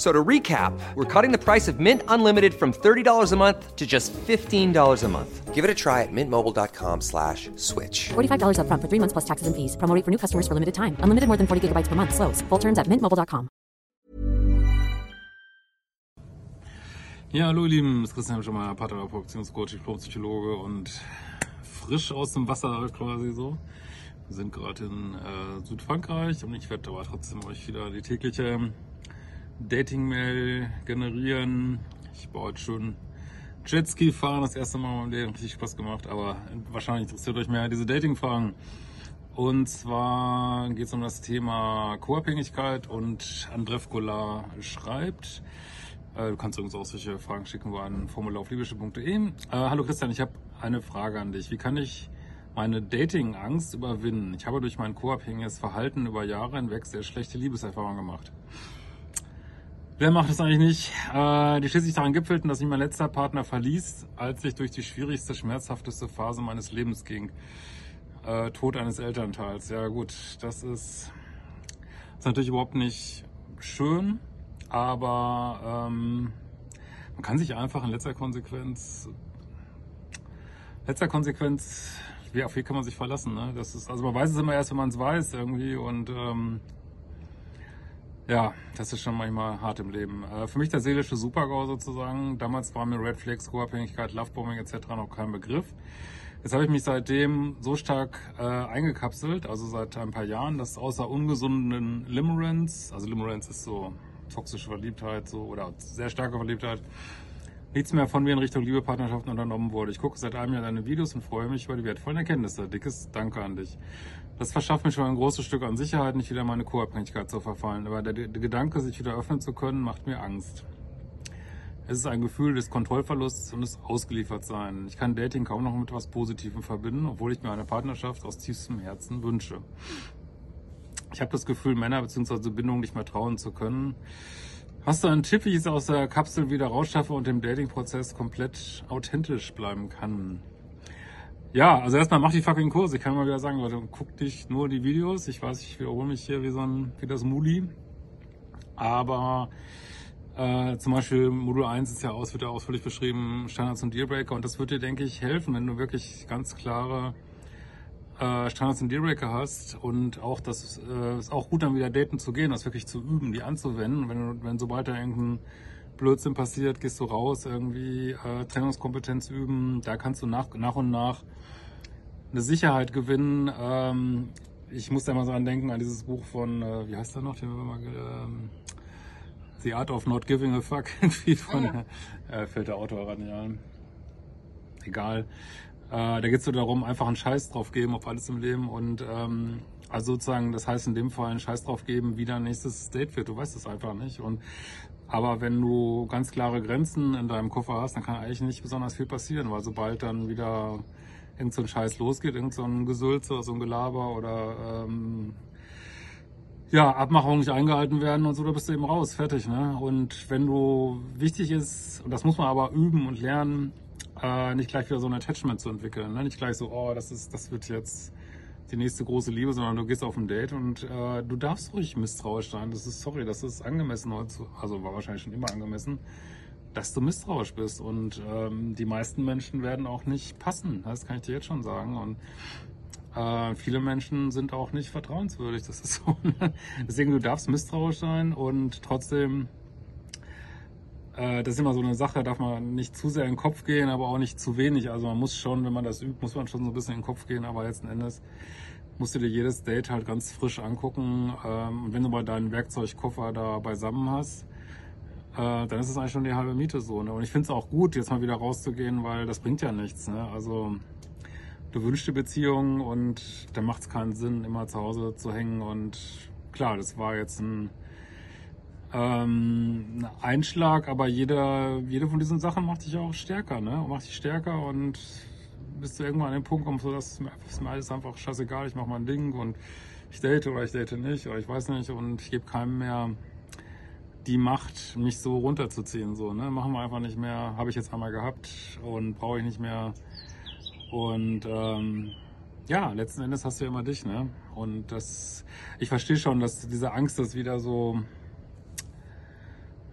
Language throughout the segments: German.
So to recap, we're cutting the price of Mint Unlimited from $30 a month to just $15 a month. Give it a try at mintmobile.com slash switch. $45 up front for three months plus taxes and fees. Promo for new customers for limited time. Unlimited more than 40 gigabytes per month. Slows. Full terms at mintmobile.com. Ja, hallo ihr Lieben, das ist Christian Schemmer, Paartherapeut, Beziehungscoach, Psychologe und frisch aus dem Wasser quasi so. Wir sind gerade in äh, Südfrankreich und ich werde aber trotzdem euch wieder die tägliche Dating-Mail generieren. Ich heute schon Jetski fahren, das erste Mal in meinem Leben, richtig Spaß gemacht, aber wahrscheinlich interessiert euch mehr diese Dating-Fragen. Und zwar geht es um das Thema Co-Abhängigkeit und Andrev Golar schreibt, äh, du kannst uns auch solche Fragen schicken über ein Formular auf liebische.de. Äh, hallo Christian, ich habe eine Frage an dich. Wie kann ich meine Dating-Angst überwinden? Ich habe durch mein co-abhängiges Verhalten über Jahre hinweg sehr schlechte Liebeserfahrungen gemacht. Wer macht das eigentlich nicht? Äh, die schließlich daran gipfelten, dass mich mein letzter Partner verließ, als ich durch die schwierigste, schmerzhafteste Phase meines Lebens ging. Äh, Tod eines Elternteils. Ja gut, das ist, ist natürlich überhaupt nicht schön, aber ähm, man kann sich einfach in letzter Konsequenz, letzter Konsequenz, wie auf wie kann man sich verlassen? Ne? Das ist, also man weiß es immer erst, wenn man es weiß irgendwie und ähm, ja, das ist schon manchmal hart im Leben. Äh, für mich der seelische Supergau sozusagen. Damals war mir Red Flags, Co-Abhängigkeit, Lovebombing etc. noch kein Begriff. Jetzt habe ich mich seitdem so stark äh, eingekapselt, also seit ein paar Jahren, dass außer ungesunden Limerence, also Limerence ist so toxische Verliebtheit so oder sehr starke Verliebtheit, nichts mehr von mir in Richtung Liebe, Partnerschaften unternommen wurde. Ich gucke seit einem Jahr deine Videos und freue mich über die wertvollen Erkenntnisse. Dickes Danke an dich. Das verschafft mir schon ein großes Stück an Sicherheit, nicht wieder meine Co-Abhängigkeit zu verfallen. Aber der, der Gedanke, sich wieder öffnen zu können, macht mir Angst. Es ist ein Gefühl des Kontrollverlusts und des Ausgeliefertseins. Ich kann Dating kaum noch mit etwas Positivem verbinden, obwohl ich mir eine Partnerschaft aus tiefstem Herzen wünsche. Ich habe das Gefühl, Männer bzw. Bindungen nicht mehr trauen zu können. Hast du einen Tipp, wie ich es aus der Kapsel wieder rausschaffe und im Dating-Prozess komplett authentisch bleiben kann? Ja, also erstmal mach die fucking Kurse. Ich kann mal wieder sagen, Leute, guck dich nur die Videos. Ich weiß, ich wiederhole mich hier wie so ein, wie das Muli. Aber äh, zum Beispiel Modul 1 ist ja aus, wird ja ausführlich beschrieben, Standards und Dealbreaker. Und das wird dir, denke ich, helfen, wenn du wirklich ganz klare äh, Standards und Dealbreaker hast und auch das äh, ist auch gut dann wieder daten zu gehen, das wirklich zu üben, die anzuwenden. Wenn, wenn sobald da irgendein Blödsinn passiert, gehst du raus, irgendwie äh, Trennungskompetenz üben. Da kannst du nach, nach und nach eine Sicherheit gewinnen. Ähm, ich muss da mal so an denken, an dieses Buch von, äh, wie heißt der noch? Den wir mal, ähm, The Art of Not Giving a Fuck. Irgendwie von, ja. äh, fällt der Autor nicht ein. Egal. Äh, da geht es so darum, einfach einen Scheiß drauf geben auf alles im Leben und ähm, also sozusagen, das heißt in dem Fall einen Scheiß drauf geben, wie dein nächstes Date wird. Du weißt es einfach nicht. Und aber wenn du ganz klare Grenzen in deinem Koffer hast, dann kann eigentlich nicht besonders viel passieren, weil sobald dann wieder irgend so ein Scheiß losgeht, irgend so ein Gesülze, so ein Gelaber oder ähm, ja, Abmachungen nicht eingehalten werden und so, da bist du eben raus, fertig. Ne? Und wenn du wichtig ist, und das muss man aber üben und lernen, äh, nicht gleich wieder so ein Attachment zu entwickeln. Ne? Nicht gleich so, oh, das ist, das wird jetzt die nächste große Liebe, sondern du gehst auf ein Date und äh, du darfst ruhig misstrauisch sein. Das ist, sorry, das ist angemessen heute, also war wahrscheinlich schon immer angemessen, dass du misstrauisch bist. Und ähm, die meisten Menschen werden auch nicht passen. Das kann ich dir jetzt schon sagen. Und äh, viele Menschen sind auch nicht vertrauenswürdig. Das ist so. Ne? Deswegen, du darfst misstrauisch sein und trotzdem das ist immer so eine Sache, darf man nicht zu sehr in den Kopf gehen, aber auch nicht zu wenig. Also man muss schon, wenn man das übt, muss man schon so ein bisschen in den Kopf gehen, aber letzten Endes musst du dir jedes Date halt ganz frisch angucken. Ähm, und wenn du mal deinen Werkzeugkoffer da beisammen hast, äh, dann ist es eigentlich schon die halbe Miete so. Ne? Und ich finde es auch gut, jetzt mal wieder rauszugehen, weil das bringt ja nichts. Ne? Also du wünschst die Beziehung und dann macht es keinen Sinn, immer zu Hause zu hängen. Und klar, das war jetzt ein ähm, Einschlag, aber jeder, jede von diesen Sachen macht dich auch stärker, ne? Macht dich stärker und bis du irgendwann an den Punkt kommst, so dass ist mir alles einfach scheißegal, ich mache mein Ding und ich date oder ich date nicht oder ich weiß nicht und ich gebe keinem mehr die Macht, mich so runterzuziehen. So, ne? Machen wir einfach nicht mehr, habe ich jetzt einmal gehabt und brauche ich nicht mehr. Und ähm, ja, letzten Endes hast du ja immer dich, ne? Und das, ich verstehe schon, dass diese Angst ist wieder so,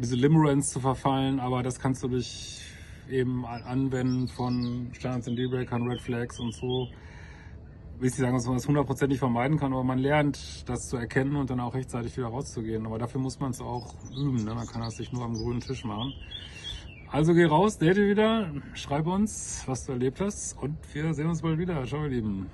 diese Limerence zu verfallen, aber das kannst du durch eben anwenden von Standards and Dealbreakern, Red Flags und so. Will ich sagen, dass man das hundertprozentig vermeiden kann, aber man lernt, das zu erkennen und dann auch rechtzeitig wieder rauszugehen. Aber dafür muss man es auch üben. Ne? Man kann das nicht nur am grünen Tisch machen. Also geh raus, date wieder, schreib uns, was du erlebt hast und wir sehen uns bald wieder. Ciao, ihr Lieben.